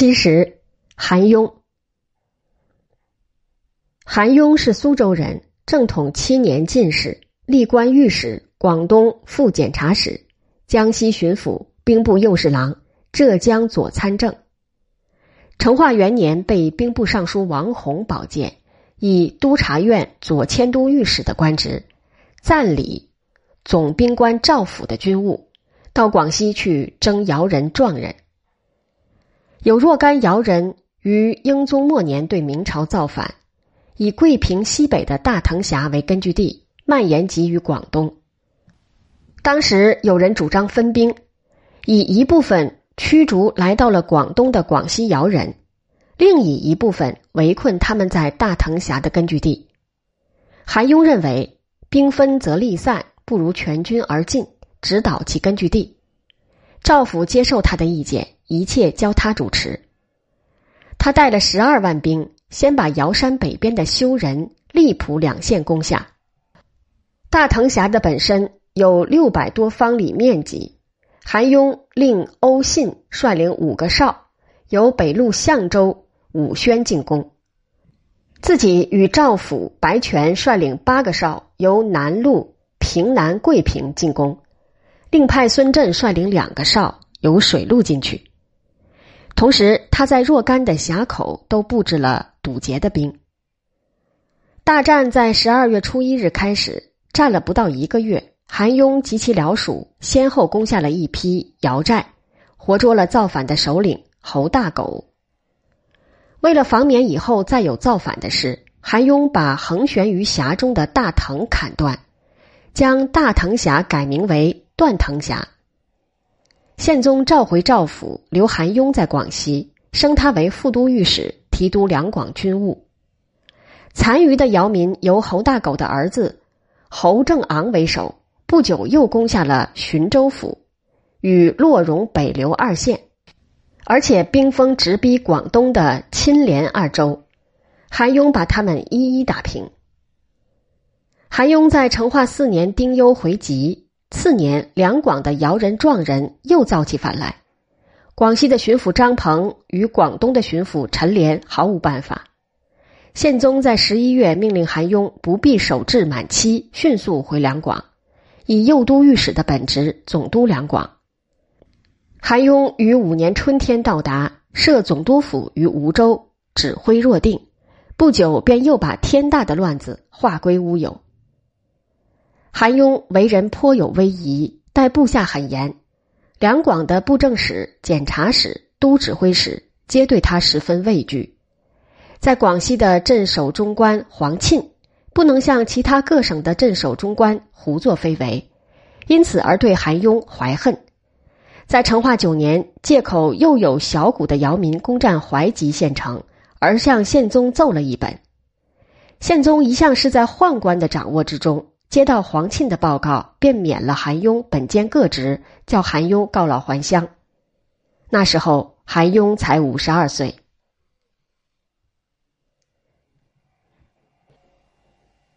七十，韩雍。韩雍是苏州人，正统七年进士，历官御史、广东副检察使、江西巡抚、兵部右侍郎、浙江左参政。成化元年被兵部尚书王弘保荐，以督察院左迁都御史的官职，暂理总兵官赵府的军务，到广西去征姚人壮人。有若干瑶人于英宗末年对明朝造反，以桂平西北的大藤峡为根据地，蔓延及于广东。当时有人主张分兵，以一部分驱逐来到了广东的广西瑶人，另以一部分围困他们在大藤峡的根据地。韩雍认为，兵分则力散，不如全军而进，直捣其根据地。赵府接受他的意见。一切交他主持。他带了十二万兵，先把瑶山北边的修仁、荔浦两县攻下。大藤峡的本身有六百多方里面积，韩雍令欧信率领五个哨，由北路象州、武宣进攻；自己与赵府、白泉率领八个哨，由南路平南、桂平进攻，另派孙振率领两个哨，由水路进去。同时，他在若干的峡口都布置了堵截的兵。大战在十二月初一日开始，战了不到一个月，韩雍及其僚属先后攻下了一批瑶寨，活捉了造反的首领侯大狗。为了防免以后再有造反的事，韩雍把横悬于峡中的大藤砍断，将大藤峡改名为断藤峡。宪宗召回赵府，留韩雍在广西，升他为副都御史，提督两广军务。残余的姚民由侯大狗的儿子侯正昂为首，不久又攻下了浔州府与洛荣、北流二县，而且兵锋直逼广东的钦连二州。韩雍把他们一一打平。韩雍在成化四年丁忧回籍。次年，两广的姚人、壮人又造起反来。广西的巡抚张鹏与广东的巡抚陈莲毫无办法。宪宗在十一月命令韩雍不必守制满期，迅速回两广，以右都御史的本职总督两广。韩雍于五年春天到达，设总督府于梧州，指挥若定。不久，便又把天大的乱子划归乌有。韩雍为人颇有威仪，待部下很严。两广的布政使、检察使、都指挥使皆对他十分畏惧。在广西的镇守中官黄沁，不能像其他各省的镇守中官胡作非为，因此而对韩雍怀恨。在成化九年，借口又有小股的姚民攻占怀集县城，而向宪宗奏了一本。宪宗一向是在宦官的掌握之中。接到黄庆的报告，便免了韩雍本兼各职，叫韩雍告老还乡。那时候韩雍才五十二岁。